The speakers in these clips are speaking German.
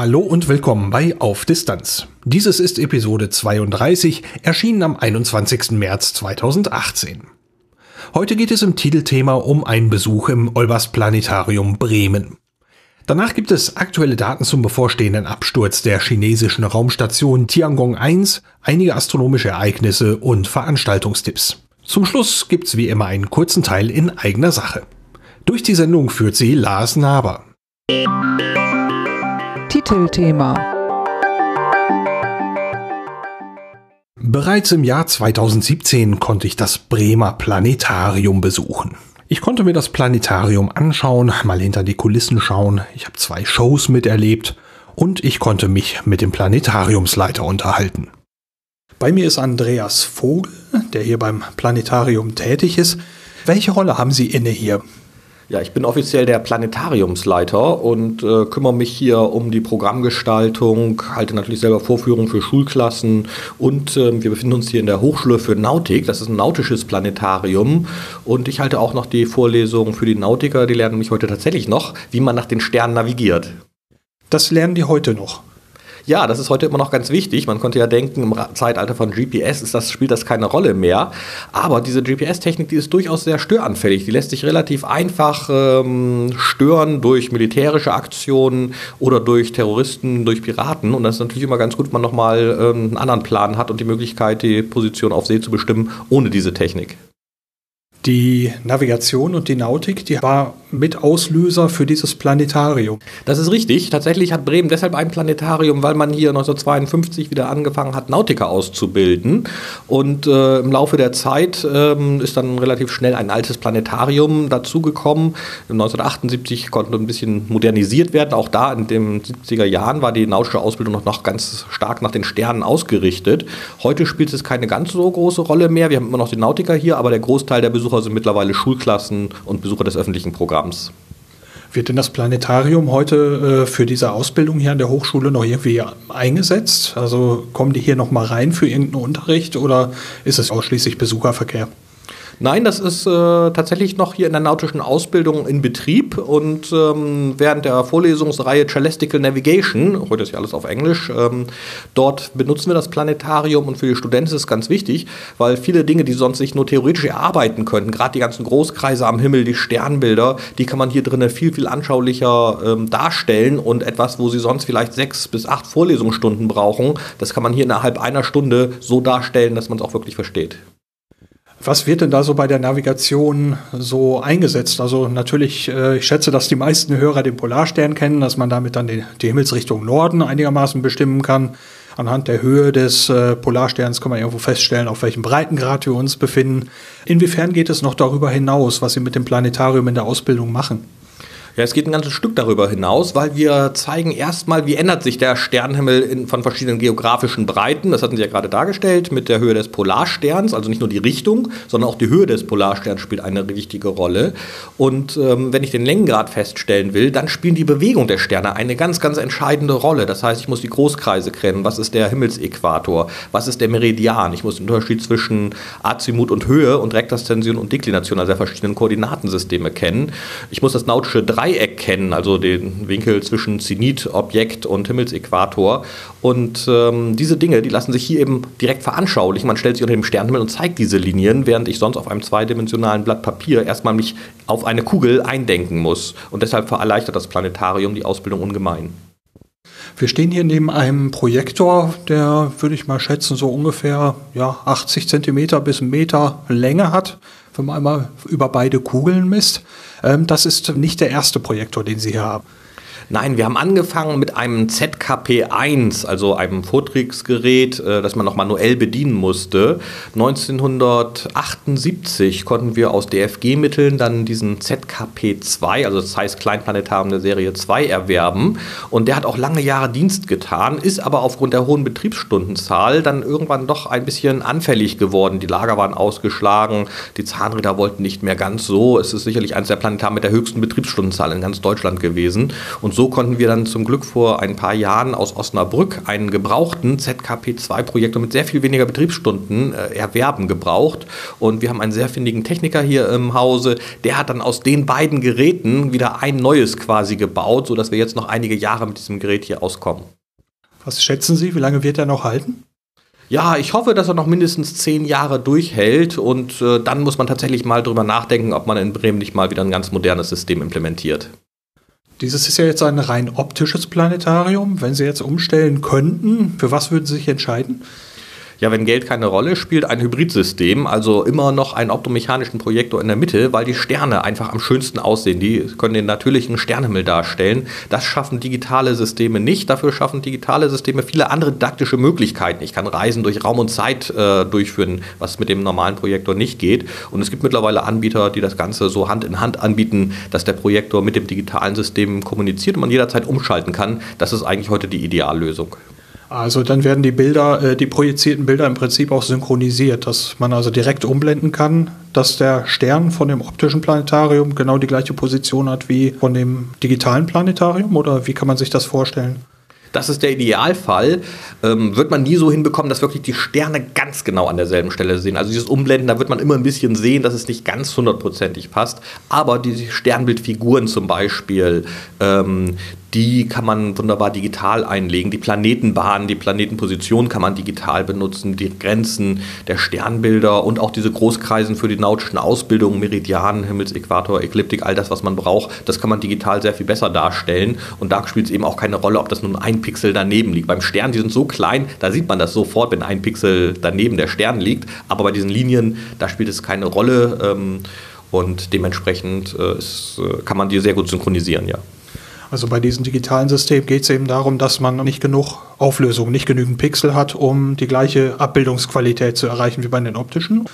Hallo und willkommen bei Auf Distanz. Dieses ist Episode 32, erschienen am 21. März 2018. Heute geht es im Titelthema um einen Besuch im Olbers Planetarium Bremen. Danach gibt es aktuelle Daten zum bevorstehenden Absturz der chinesischen Raumstation Tiangong 1, einige astronomische Ereignisse und Veranstaltungstipps. Zum Schluss gibt's wie immer einen kurzen Teil in eigener Sache. Durch die Sendung führt sie Lars Naber. Titelthema Bereits im Jahr 2017 konnte ich das Bremer Planetarium besuchen. Ich konnte mir das Planetarium anschauen, mal hinter die Kulissen schauen. Ich habe zwei Shows miterlebt und ich konnte mich mit dem Planetariumsleiter unterhalten. Bei mir ist Andreas Vogel, der hier beim Planetarium tätig ist. Welche Rolle haben Sie inne hier? Ja, ich bin offiziell der Planetariumsleiter und äh, kümmere mich hier um die Programmgestaltung, halte natürlich selber Vorführungen für Schulklassen und äh, wir befinden uns hier in der Hochschule für Nautik. Das ist ein nautisches Planetarium und ich halte auch noch die Vorlesungen für die Nautiker. Die lernen mich heute tatsächlich noch, wie man nach den Sternen navigiert. Das lernen die heute noch. Ja, das ist heute immer noch ganz wichtig. Man konnte ja denken, im Zeitalter von GPS ist das, spielt das keine Rolle mehr. Aber diese GPS-Technik, die ist durchaus sehr störanfällig. Die lässt sich relativ einfach ähm, stören durch militärische Aktionen oder durch Terroristen, durch Piraten. Und das ist natürlich immer ganz gut, wenn man nochmal ähm, einen anderen Plan hat und die Möglichkeit, die Position auf See zu bestimmen, ohne diese Technik. Die Navigation und die Nautik, die war Mitauslöser für dieses Planetarium. Das ist richtig. Tatsächlich hat Bremen deshalb ein Planetarium, weil man hier 1952 wieder angefangen hat, Nautiker auszubilden. Und äh, im Laufe der Zeit ähm, ist dann relativ schnell ein altes Planetarium dazugekommen. 1978 konnte ein bisschen modernisiert werden. Auch da in den 70er Jahren war die nautische Ausbildung noch, noch ganz stark nach den Sternen ausgerichtet. Heute spielt es keine ganz so große Rolle mehr. Wir haben immer noch die Nautiker hier, aber der Großteil der Besucher sind mittlerweile Schulklassen und Besucher des öffentlichen Programms. Wird denn das Planetarium heute äh, für diese Ausbildung hier an der Hochschule noch irgendwie eingesetzt? Also kommen die hier noch mal rein für irgendeinen Unterricht oder ist es ausschließlich Besucherverkehr? Nein, das ist äh, tatsächlich noch hier in der nautischen Ausbildung in Betrieb und ähm, während der Vorlesungsreihe Celestical Navigation, heute ist ja alles auf Englisch, ähm, dort benutzen wir das Planetarium und für die Studenten ist es ganz wichtig, weil viele Dinge, die sonst sich nur theoretisch erarbeiten könnten, gerade die ganzen Großkreise am Himmel, die Sternbilder, die kann man hier drinnen viel, viel anschaulicher ähm, darstellen und etwas, wo sie sonst vielleicht sechs bis acht Vorlesungsstunden brauchen, das kann man hier innerhalb einer Stunde so darstellen, dass man es auch wirklich versteht. Was wird denn da so bei der Navigation so eingesetzt? Also natürlich, äh, ich schätze, dass die meisten Hörer den Polarstern kennen, dass man damit dann die, Himmelsrichtung Norden einigermaßen bestimmen kann. Anhand der Höhe des äh, Polarsterns kann man irgendwo feststellen, auf welchem Breitengrad wir uns befinden. Inwiefern geht es noch darüber hinaus, was Sie mit dem Planetarium in der Ausbildung machen? Ja, es geht ein ganzes Stück darüber hinaus, weil wir zeigen erstmal, wie ändert sich der Sternenhimmel in, von verschiedenen geografischen Breiten. Das hatten Sie ja gerade dargestellt mit der Höhe des Polarsterns, also nicht nur die Richtung, sondern auch die Höhe des Polarsterns spielt eine wichtige Rolle. Und ähm, wenn ich den Längengrad feststellen will, dann spielen die Bewegung der Sterne eine ganz, ganz entscheidende Rolle. Das heißt, ich muss die Großkreise kennen. Was ist der Himmelsäquator? Was ist der Meridian? Ich muss den Unterschied zwischen Azimut und Höhe und Rektaszension und Deklination, also der verschiedenen Koordinatensysteme kennen. Ich muss das nautische Dreieck Dreieck kennen, also den Winkel zwischen Zenit, Objekt und Himmelsäquator. Und ähm, diese Dinge, die lassen sich hier eben direkt veranschaulichen. Man stellt sich unter dem Sternenhimmel und zeigt diese Linien, während ich sonst auf einem zweidimensionalen Blatt Papier erstmal mich auf eine Kugel eindenken muss. Und deshalb erleichtert das Planetarium die Ausbildung ungemein. Wir stehen hier neben einem Projektor, der, würde ich mal schätzen, so ungefähr ja, 80 Zentimeter bis einen Meter Länge hat, wenn man einmal über beide Kugeln misst. Ähm, das ist nicht der erste Projektor, den Sie hier haben. Nein, wir haben angefangen mit einem ZKP1, also einem Vorträgsgerät, äh, das man noch manuell bedienen musste. 1978 konnten wir aus DFG-Mitteln dann diesen ZKP2, also das heißt Kleinplanetarium der Serie 2, erwerben. Und der hat auch lange Jahre Dienst getan, ist aber aufgrund der hohen Betriebsstundenzahl dann irgendwann doch ein bisschen anfällig geworden. Die Lager waren ausgeschlagen, die Zahnräder wollten nicht mehr ganz so. Es ist sicherlich eines der Planetarien mit der höchsten Betriebsstundenzahl in ganz Deutschland gewesen. Und so konnten wir dann zum Glück vor ein paar Jahren aus Osnabrück einen gebrauchten ZKP2-Projektor mit sehr viel weniger Betriebsstunden äh, erwerben gebraucht. Und wir haben einen sehr findigen Techniker hier im Hause, der hat dann aus den beiden Geräten wieder ein neues quasi gebaut, sodass wir jetzt noch einige Jahre mit diesem Gerät hier auskommen. Was schätzen Sie, wie lange wird er noch halten? Ja, ich hoffe, dass er noch mindestens zehn Jahre durchhält und äh, dann muss man tatsächlich mal drüber nachdenken, ob man in Bremen nicht mal wieder ein ganz modernes System implementiert. Dieses ist ja jetzt ein rein optisches Planetarium. Wenn Sie jetzt umstellen könnten, für was würden Sie sich entscheiden? Ja, wenn Geld keine Rolle spielt, ein Hybridsystem, also immer noch einen optomechanischen Projektor in der Mitte, weil die Sterne einfach am schönsten aussehen. Die können den natürlichen Sternhimmel darstellen. Das schaffen digitale Systeme nicht. Dafür schaffen digitale Systeme viele andere didaktische Möglichkeiten. Ich kann Reisen durch Raum und Zeit äh, durchführen, was mit dem normalen Projektor nicht geht. Und es gibt mittlerweile Anbieter, die das Ganze so Hand in Hand anbieten, dass der Projektor mit dem digitalen System kommuniziert und man jederzeit umschalten kann. Das ist eigentlich heute die Ideallösung. Also dann werden die Bilder, äh, die projizierten Bilder im Prinzip auch synchronisiert, dass man also direkt umblenden kann, dass der Stern von dem optischen Planetarium genau die gleiche Position hat wie von dem digitalen Planetarium oder wie kann man sich das vorstellen? Das ist der Idealfall. Ähm, wird man nie so hinbekommen, dass wirklich die Sterne ganz genau an derselben Stelle sehen. Also dieses Umblenden, da wird man immer ein bisschen sehen, dass es nicht ganz hundertprozentig passt. Aber diese Sternbildfiguren zum Beispiel, ähm, die kann man wunderbar digital einlegen. Die Planetenbahnen, die Planetenposition kann man digital benutzen, die Grenzen der Sternbilder und auch diese Großkreisen für die nautischen Ausbildungen, Meridianen, Himmelsäquator, Ekliptik, all das, was man braucht, das kann man digital sehr viel besser darstellen. Und da spielt es eben auch keine Rolle, ob das nun ein Pixel daneben liegt. Beim Stern, die sind so klein, da sieht man das sofort, wenn ein Pixel daneben der Stern liegt. Aber bei diesen Linien, da spielt es keine Rolle. Ähm, und dementsprechend äh, äh, kann man die sehr gut synchronisieren, ja. Also bei diesem digitalen System geht es eben darum, dass man nicht genug Auflösung, nicht genügend Pixel hat, um die gleiche Abbildungsqualität zu erreichen wie bei den optischen.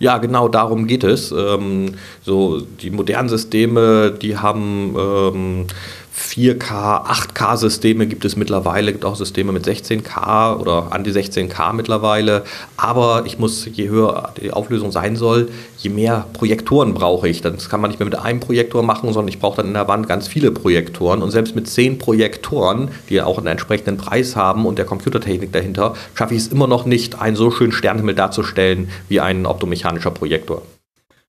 Ja, genau darum geht es. Ähm, so die modernen Systeme, die haben ähm, 4K, 8K-Systeme gibt es mittlerweile, gibt auch Systeme mit 16K oder an die 16K mittlerweile. Aber ich muss, je höher die Auflösung sein soll, je mehr Projektoren brauche ich. Das kann man nicht mehr mit einem Projektor machen, sondern ich brauche dann in der Wand ganz viele Projektoren. Und selbst mit zehn Projektoren, die auch einen entsprechenden Preis haben und der Computertechnik dahinter, schaffe ich es immer noch nicht, einen so schönen Sternhimmel darzustellen wie ein optomechanischer Projektor.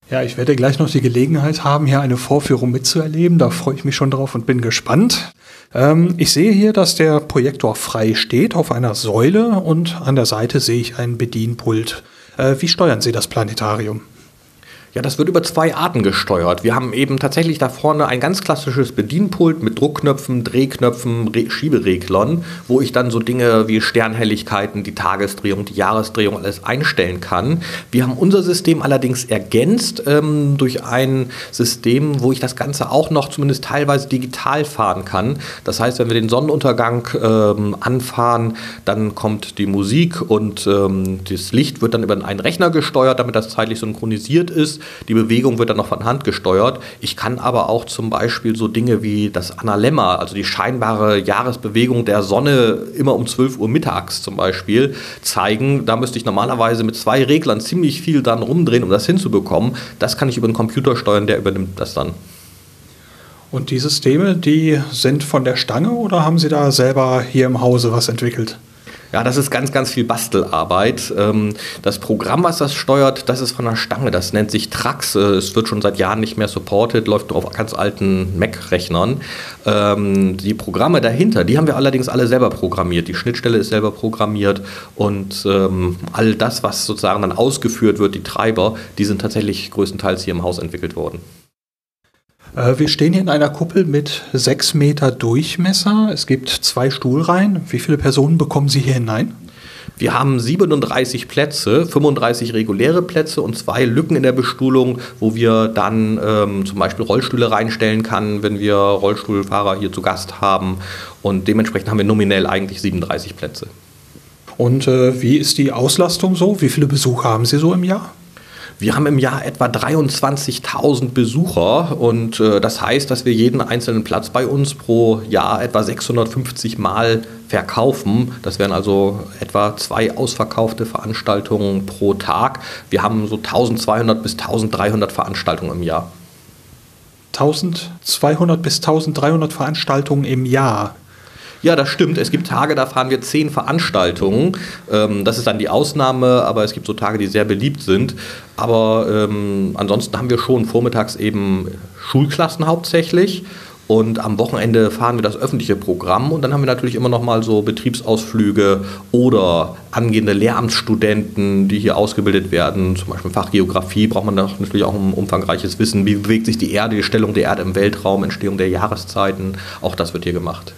Ja, ich werde gleich noch die Gelegenheit haben, hier eine Vorführung mitzuerleben. Da freue ich mich schon drauf und bin gespannt. Ähm, ich sehe hier, dass der Projektor frei steht auf einer Säule und an der Seite sehe ich ein Bedienpult. Äh, wie steuern Sie das Planetarium? Ja, das wird über zwei Arten gesteuert. Wir haben eben tatsächlich da vorne ein ganz klassisches Bedienpult mit Druckknöpfen, Drehknöpfen, Re Schiebereglern, wo ich dann so Dinge wie Sternhelligkeiten, die Tagesdrehung, die Jahresdrehung alles einstellen kann. Wir haben unser System allerdings ergänzt ähm, durch ein System, wo ich das Ganze auch noch zumindest teilweise digital fahren kann. Das heißt, wenn wir den Sonnenuntergang ähm, anfahren, dann kommt die Musik und ähm, das Licht wird dann über einen Rechner gesteuert, damit das zeitlich synchronisiert ist. Die Bewegung wird dann noch von Hand gesteuert. Ich kann aber auch zum Beispiel so Dinge wie das Analemma, also die scheinbare Jahresbewegung der Sonne immer um 12 Uhr mittags zum Beispiel, zeigen. Da müsste ich normalerweise mit zwei Reglern ziemlich viel dann rumdrehen, um das hinzubekommen. Das kann ich über den Computer steuern, der übernimmt das dann. Und die Systeme, die sind von der Stange oder haben Sie da selber hier im Hause was entwickelt? Ja, das ist ganz, ganz viel Bastelarbeit. Ähm, das Programm, was das steuert, das ist von der Stange. Das nennt sich Trax. Äh, es wird schon seit Jahren nicht mehr supported, läuft auf ganz alten Mac-Rechnern. Ähm, die Programme dahinter, die haben wir allerdings alle selber programmiert. Die Schnittstelle ist selber programmiert und ähm, all das, was sozusagen dann ausgeführt wird, die Treiber, die sind tatsächlich größtenteils hier im Haus entwickelt worden. Äh, wir stehen hier in einer Kuppel mit sechs Meter Durchmesser. Es gibt zwei Stuhlreihen. Wie viele Personen bekommen Sie hier hinein? Wir haben 37 Plätze, 35 reguläre Plätze und zwei Lücken in der Bestuhlung, wo wir dann ähm, zum Beispiel Rollstühle reinstellen können, wenn wir Rollstuhlfahrer hier zu Gast haben. Und dementsprechend haben wir nominell eigentlich 37 Plätze. Und äh, wie ist die Auslastung so? Wie viele Besucher haben Sie so im Jahr? Wir haben im Jahr etwa 23.000 Besucher und äh, das heißt, dass wir jeden einzelnen Platz bei uns pro Jahr etwa 650 Mal verkaufen. Das wären also etwa zwei ausverkaufte Veranstaltungen pro Tag. Wir haben so 1200 bis 1300 Veranstaltungen im Jahr. 1200 bis 1300 Veranstaltungen im Jahr. Ja, das stimmt. Es gibt Tage, da fahren wir zehn Veranstaltungen. Ähm, das ist dann die Ausnahme, aber es gibt so Tage, die sehr beliebt sind. Aber ähm, ansonsten haben wir schon vormittags eben Schulklassen hauptsächlich. Und am Wochenende fahren wir das öffentliche Programm und dann haben wir natürlich immer noch mal so Betriebsausflüge oder angehende Lehramtsstudenten, die hier ausgebildet werden. Zum Beispiel Fachgeografie braucht man natürlich auch ein umfangreiches Wissen. Wie bewegt sich die Erde, die Stellung der Erde im Weltraum, Entstehung der Jahreszeiten. Auch das wird hier gemacht.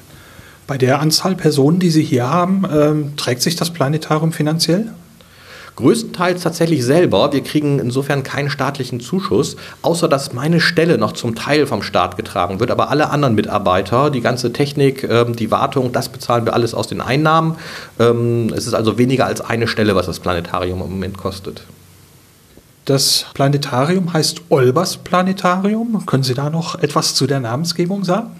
Bei der Anzahl Personen, die Sie hier haben, ähm, trägt sich das Planetarium finanziell? Größtenteils tatsächlich selber. Wir kriegen insofern keinen staatlichen Zuschuss, außer dass meine Stelle noch zum Teil vom Staat getragen wird. Aber alle anderen Mitarbeiter, die ganze Technik, ähm, die Wartung, das bezahlen wir alles aus den Einnahmen. Ähm, es ist also weniger als eine Stelle, was das Planetarium im Moment kostet. Das Planetarium heißt Olbers Planetarium. Können Sie da noch etwas zu der Namensgebung sagen?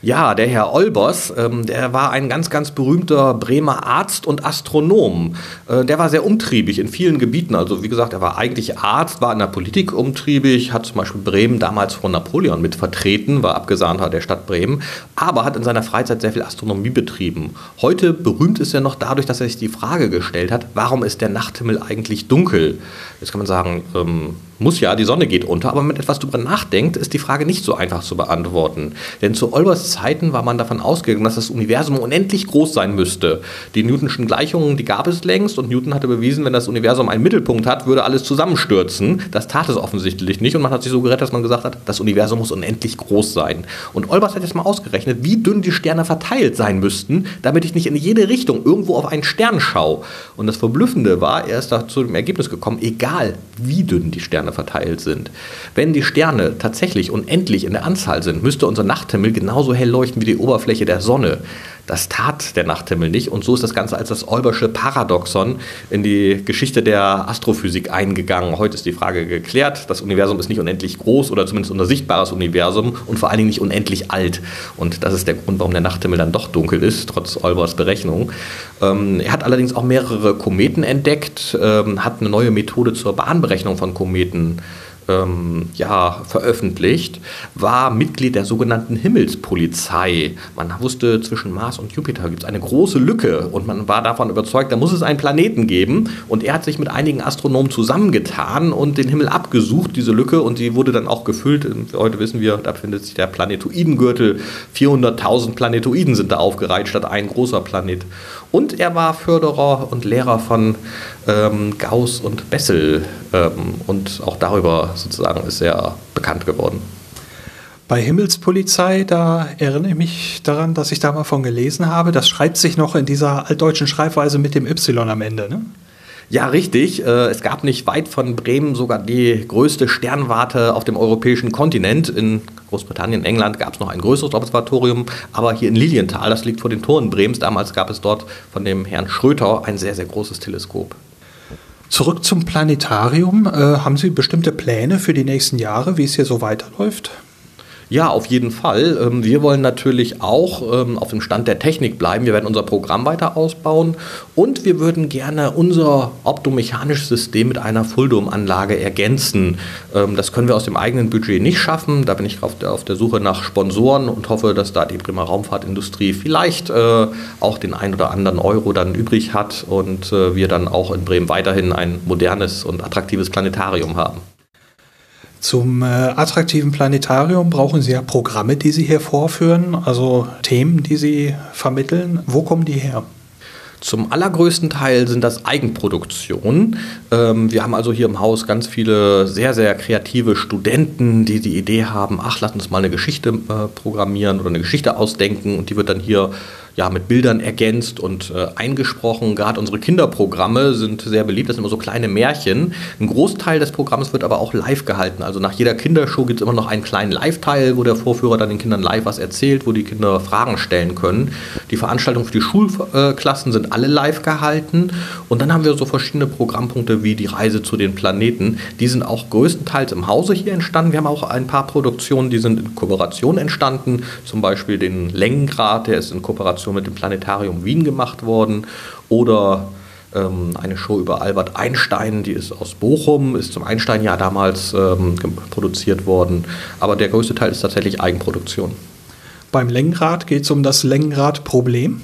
Ja, der Herr Olbers, ähm, der war ein ganz, ganz berühmter Bremer Arzt und Astronom. Äh, der war sehr umtriebig in vielen Gebieten. Also wie gesagt, er war eigentlich Arzt, war in der Politik umtriebig, hat zum Beispiel Bremen damals von Napoleon mit vertreten, war Abgesandter der Stadt Bremen, aber hat in seiner Freizeit sehr viel Astronomie betrieben. Heute berühmt ist er noch dadurch, dass er sich die Frage gestellt hat, warum ist der Nachthimmel eigentlich dunkel? Jetzt kann man sagen, ähm, muss ja, die Sonne geht unter, aber wenn man etwas darüber nachdenkt, ist die Frage nicht so einfach zu beantworten. Denn zu Olbers Zeiten war man davon ausgegangen, dass das Universum unendlich groß sein müsste. Die Newtonschen Gleichungen, die gab es längst und Newton hatte bewiesen, wenn das Universum einen Mittelpunkt hat, würde alles zusammenstürzen. Das tat es offensichtlich nicht und man hat sich so gerettet, dass man gesagt hat, das Universum muss unendlich groß sein. Und Olbers hat jetzt mal ausgerechnet, wie dünn die Sterne verteilt sein müssten, damit ich nicht in jede Richtung irgendwo auf einen Stern schaue. Und das Verblüffende war, er ist da zu dem Ergebnis gekommen, egal wie dünn die Sterne verteilt sind. Wenn die Sterne tatsächlich unendlich in der Anzahl sind, müsste unser Nachthimmel genauso hell leuchten wie die Oberfläche der Sonne. Das tat der Nachthimmel nicht und so ist das Ganze als das Olbersche Paradoxon in die Geschichte der Astrophysik eingegangen. Heute ist die Frage geklärt. Das Universum ist nicht unendlich groß oder zumindest unser sichtbares Universum und vor allen Dingen nicht unendlich alt. Und das ist der Grund, warum der Nachthimmel dann doch dunkel ist, trotz Olbers Berechnung. Ähm, er hat allerdings auch mehrere Kometen entdeckt, ähm, hat eine neue Methode zur Bahnberechnung von Kometen ähm, ja, veröffentlicht, war Mitglied der sogenannten Himmelspolizei. Man wusste, zwischen Mars und Jupiter gibt es eine große Lücke und man war davon überzeugt, da muss es einen Planeten geben. Und er hat sich mit einigen Astronomen zusammengetan und den Himmel abgesucht, diese Lücke, und die wurde dann auch gefüllt. Heute wissen wir, da befindet sich der Planetoidengürtel. 400.000 Planetoiden sind da aufgereiht statt ein großer Planet. Und er war Förderer und Lehrer von ähm, Gauss und Bessel. Ähm, und auch darüber sozusagen ist er bekannt geworden. Bei Himmelspolizei, da erinnere ich mich daran, dass ich da mal von gelesen habe. Das schreibt sich noch in dieser altdeutschen Schreibweise mit dem Y am Ende, ne? Ja, richtig. Äh, es gab nicht weit von Bremen sogar die größte Sternwarte auf dem europäischen Kontinent. In Großbritannien, England gab es noch ein größeres Observatorium, aber hier in Lilienthal, das liegt vor den Toren Brems, damals gab es dort von dem Herrn Schröter ein sehr, sehr großes Teleskop. Zurück zum Planetarium. Äh, haben Sie bestimmte Pläne für die nächsten Jahre, wie es hier so weiterläuft? Ja, auf jeden Fall. Ähm, wir wollen natürlich auch ähm, auf dem Stand der Technik bleiben. Wir werden unser Programm weiter ausbauen und wir würden gerne unser optomechanisches System mit einer Fulldom-Anlage ergänzen. Ähm, das können wir aus dem eigenen Budget nicht schaffen. Da bin ich auf der, auf der Suche nach Sponsoren und hoffe, dass da die Bremer Raumfahrtindustrie vielleicht äh, auch den ein oder anderen Euro dann übrig hat und äh, wir dann auch in Bremen weiterhin ein modernes und attraktives Planetarium haben. Zum äh, attraktiven Planetarium brauchen Sie ja Programme, die Sie hier vorführen, also Themen, die Sie vermitteln. Wo kommen die her? Zum allergrößten Teil sind das Eigenproduktionen. Ähm, wir haben also hier im Haus ganz viele sehr, sehr kreative Studenten, die die Idee haben, ach, lass uns mal eine Geschichte äh, programmieren oder eine Geschichte ausdenken und die wird dann hier ja, mit Bildern ergänzt und äh, eingesprochen. Gerade unsere Kinderprogramme sind sehr beliebt. Das sind immer so kleine Märchen. Ein Großteil des Programms wird aber auch live gehalten. Also nach jeder Kindershow gibt es immer noch einen kleinen Live-Teil, wo der Vorführer dann den Kindern live was erzählt, wo die Kinder Fragen stellen können. Die Veranstaltungen für die Schulklassen sind alle live gehalten. Und dann haben wir so verschiedene Programmpunkte wie die Reise zu den Planeten. Die sind auch größtenteils im Hause hier entstanden. Wir haben auch ein paar Produktionen, die sind in Kooperation entstanden. Zum Beispiel den Längengrad, der ist in Kooperation Kooperation mit dem Planetarium Wien gemacht worden. Oder ähm, eine Show über Albert Einstein, die ist aus Bochum, ist zum Einstein-Jahr damals ähm, produziert worden. Aber der größte Teil ist tatsächlich Eigenproduktion. Beim Längenrad geht es um das Längenradproblem.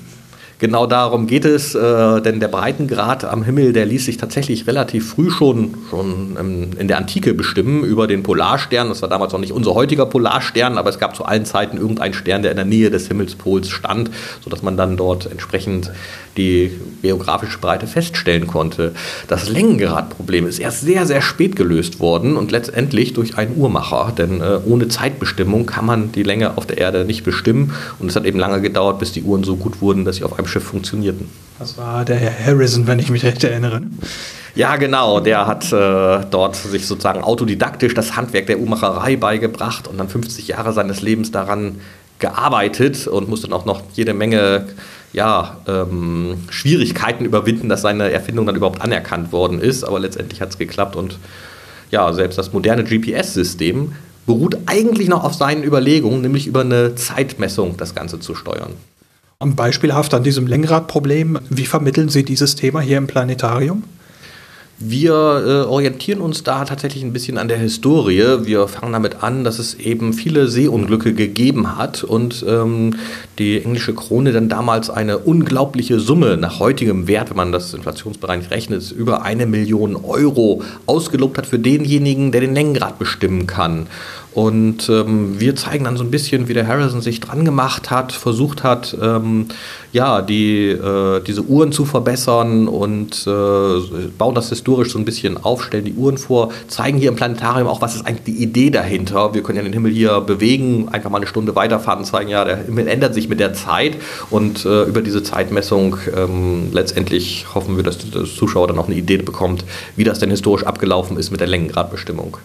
Genau darum geht es, äh, denn der Breitengrad am Himmel, der ließ sich tatsächlich relativ früh schon, schon ähm, in der Antike bestimmen über den Polarstern. Das war damals noch nicht unser heutiger Polarstern, aber es gab zu allen Zeiten irgendeinen Stern, der in der Nähe des Himmelspols stand, sodass man dann dort entsprechend die geografische Breite feststellen konnte. Das Längengradproblem ist erst sehr, sehr spät gelöst worden und letztendlich durch einen Uhrmacher, denn äh, ohne Zeitbestimmung kann man die Länge auf der Erde nicht bestimmen und es hat eben lange gedauert, bis die Uhren so gut wurden, dass sie auf einem Schiff funktionierten. Das war der Herr Harrison, wenn ich mich recht erinnere. Ja, genau. Der hat äh, dort sich sozusagen autodidaktisch das Handwerk der Uhrmacherei beigebracht und dann 50 Jahre seines Lebens daran gearbeitet und musste dann auch noch jede Menge ja, ähm, Schwierigkeiten überwinden, dass seine Erfindung dann überhaupt anerkannt worden ist. Aber letztendlich hat es geklappt und ja, selbst das moderne GPS-System beruht eigentlich noch auf seinen Überlegungen, nämlich über eine Zeitmessung das Ganze zu steuern. Beispielhaft an diesem Lenkradproblem, wie vermitteln Sie dieses Thema hier im Planetarium? Wir äh, orientieren uns da tatsächlich ein bisschen an der Historie. Wir fangen damit an, dass es eben viele Seeunglücke gegeben hat und ähm, die englische Krone dann damals eine unglaubliche Summe nach heutigem Wert, wenn man das inflationsbereinigt rechnet, über eine Million Euro ausgelobt hat für denjenigen, der den Längengrad bestimmen kann. Und ähm, wir zeigen dann so ein bisschen, wie der Harrison sich dran gemacht hat, versucht hat, ähm, ja, die, äh, diese Uhren zu verbessern und äh, bauen das historisch so ein bisschen auf, stellen die Uhren vor, zeigen hier im Planetarium auch, was ist eigentlich die Idee dahinter. Wir können ja den Himmel hier bewegen, einfach mal eine Stunde weiterfahren zeigen, ja, der Himmel ändert sich mit der Zeit und äh, über diese Zeitmessung ähm, letztendlich hoffen wir, dass der Zuschauer dann auch eine Idee bekommt, wie das denn historisch abgelaufen ist mit der Längengradbestimmung.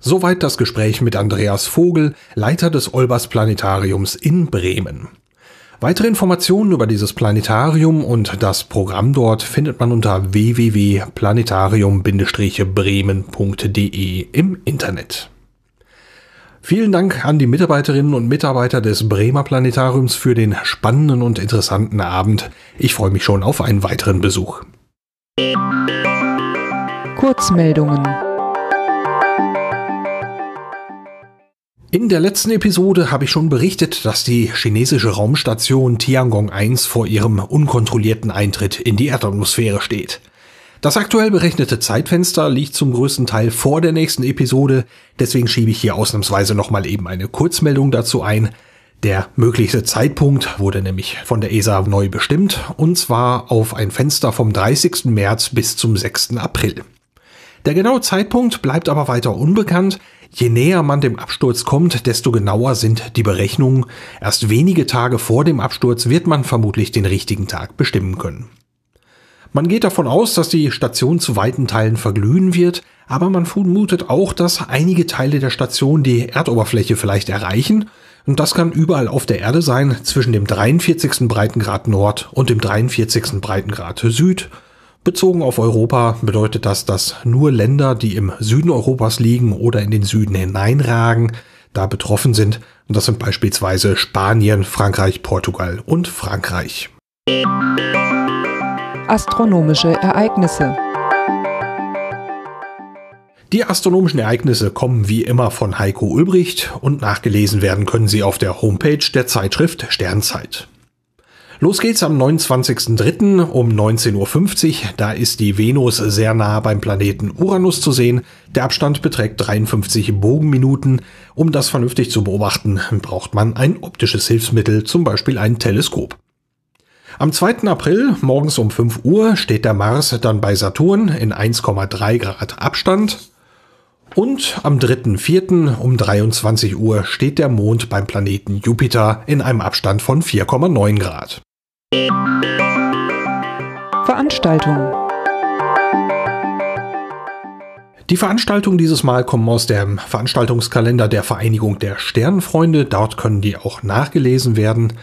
Soweit das Gespräch mit Andreas Vogel, Leiter des Olbers Planetariums in Bremen. Weitere Informationen über dieses Planetarium und das Programm dort findet man unter www.planetarium-bremen.de im Internet. Vielen Dank an die Mitarbeiterinnen und Mitarbeiter des Bremer Planetariums für den spannenden und interessanten Abend. Ich freue mich schon auf einen weiteren Besuch. Kurzmeldungen In der letzten Episode habe ich schon berichtet, dass die chinesische Raumstation Tiangong 1 vor ihrem unkontrollierten Eintritt in die Erdatmosphäre steht. Das aktuell berechnete Zeitfenster liegt zum größten Teil vor der nächsten Episode, deswegen schiebe ich hier ausnahmsweise nochmal eben eine Kurzmeldung dazu ein. Der mögliche Zeitpunkt wurde nämlich von der ESA neu bestimmt, und zwar auf ein Fenster vom 30. März bis zum 6. April. Der genaue Zeitpunkt bleibt aber weiter unbekannt, Je näher man dem Absturz kommt, desto genauer sind die Berechnungen. Erst wenige Tage vor dem Absturz wird man vermutlich den richtigen Tag bestimmen können. Man geht davon aus, dass die Station zu weiten Teilen verglühen wird, aber man vermutet auch, dass einige Teile der Station die Erdoberfläche vielleicht erreichen, und das kann überall auf der Erde sein, zwischen dem 43. Breitengrad Nord und dem 43. Breitengrad Süd Bezogen auf Europa bedeutet das, dass nur Länder, die im Süden Europas liegen oder in den Süden hineinragen, da betroffen sind. Und das sind beispielsweise Spanien, Frankreich, Portugal und Frankreich. Astronomische Ereignisse die astronomischen Ereignisse kommen wie immer von Heiko Ulbricht und nachgelesen werden können sie auf der Homepage der Zeitschrift Sternzeit. Los geht's am 29.03. um 19.50 Uhr. Da ist die Venus sehr nah beim Planeten Uranus zu sehen. Der Abstand beträgt 53 Bogenminuten. Um das vernünftig zu beobachten, braucht man ein optisches Hilfsmittel, zum Beispiel ein Teleskop. Am 2. April morgens um 5 Uhr steht der Mars dann bei Saturn in 1,3 Grad Abstand. Und am 3.4. um 23 Uhr steht der Mond beim Planeten Jupiter in einem Abstand von 4,9 Grad. Veranstaltungen Die Veranstaltungen dieses Mal kommen aus dem Veranstaltungskalender der Vereinigung der Sternenfreunde. Dort können die auch nachgelesen werden.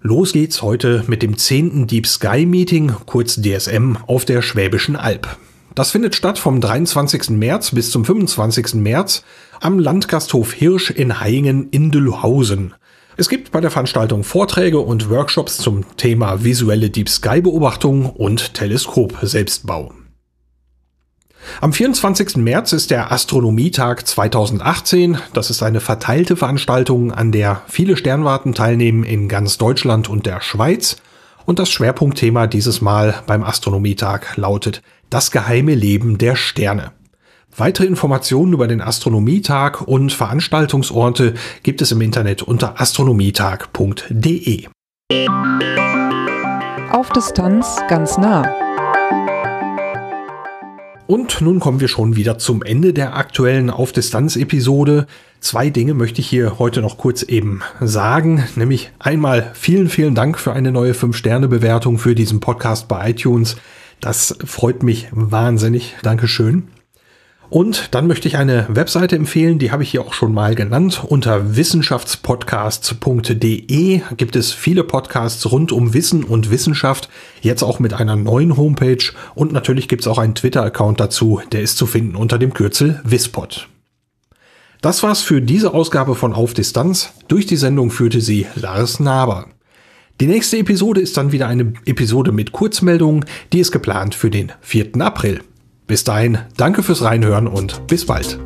Los geht's heute mit dem 10. Deep Sky Meeting, kurz DSM, auf der Schwäbischen Alb. Das findet statt vom 23. März bis zum 25. März am Landgasthof Hirsch in Haingen in Dülhausen. Es gibt bei der Veranstaltung Vorträge und Workshops zum Thema visuelle Deep Sky Beobachtung und Teleskop Selbstbau. Am 24. März ist der Astronomietag 2018. Das ist eine verteilte Veranstaltung, an der viele Sternwarten teilnehmen in ganz Deutschland und der Schweiz. Und das Schwerpunktthema dieses Mal beim Astronomietag lautet Das geheime Leben der Sterne. Weitere Informationen über den Astronomietag und Veranstaltungsorte gibt es im Internet unter astronomietag.de. Auf Distanz ganz nah. Und nun kommen wir schon wieder zum Ende der aktuellen Auf-Distanz-Episode. Zwei Dinge möchte ich hier heute noch kurz eben sagen. Nämlich einmal vielen, vielen Dank für eine neue 5-Sterne-Bewertung für diesen Podcast bei iTunes. Das freut mich wahnsinnig. Dankeschön. Und dann möchte ich eine Webseite empfehlen, die habe ich hier auch schon mal genannt. Unter wissenschaftspodcasts.de gibt es viele Podcasts rund um Wissen und Wissenschaft, jetzt auch mit einer neuen Homepage und natürlich gibt es auch einen Twitter-Account dazu, der ist zu finden unter dem Kürzel Wispod. Das war's für diese Ausgabe von Auf Distanz. Durch die Sendung führte sie Lars Naber. Die nächste Episode ist dann wieder eine Episode mit Kurzmeldungen, die ist geplant für den 4. April. Bis dahin, danke fürs Reinhören und bis bald.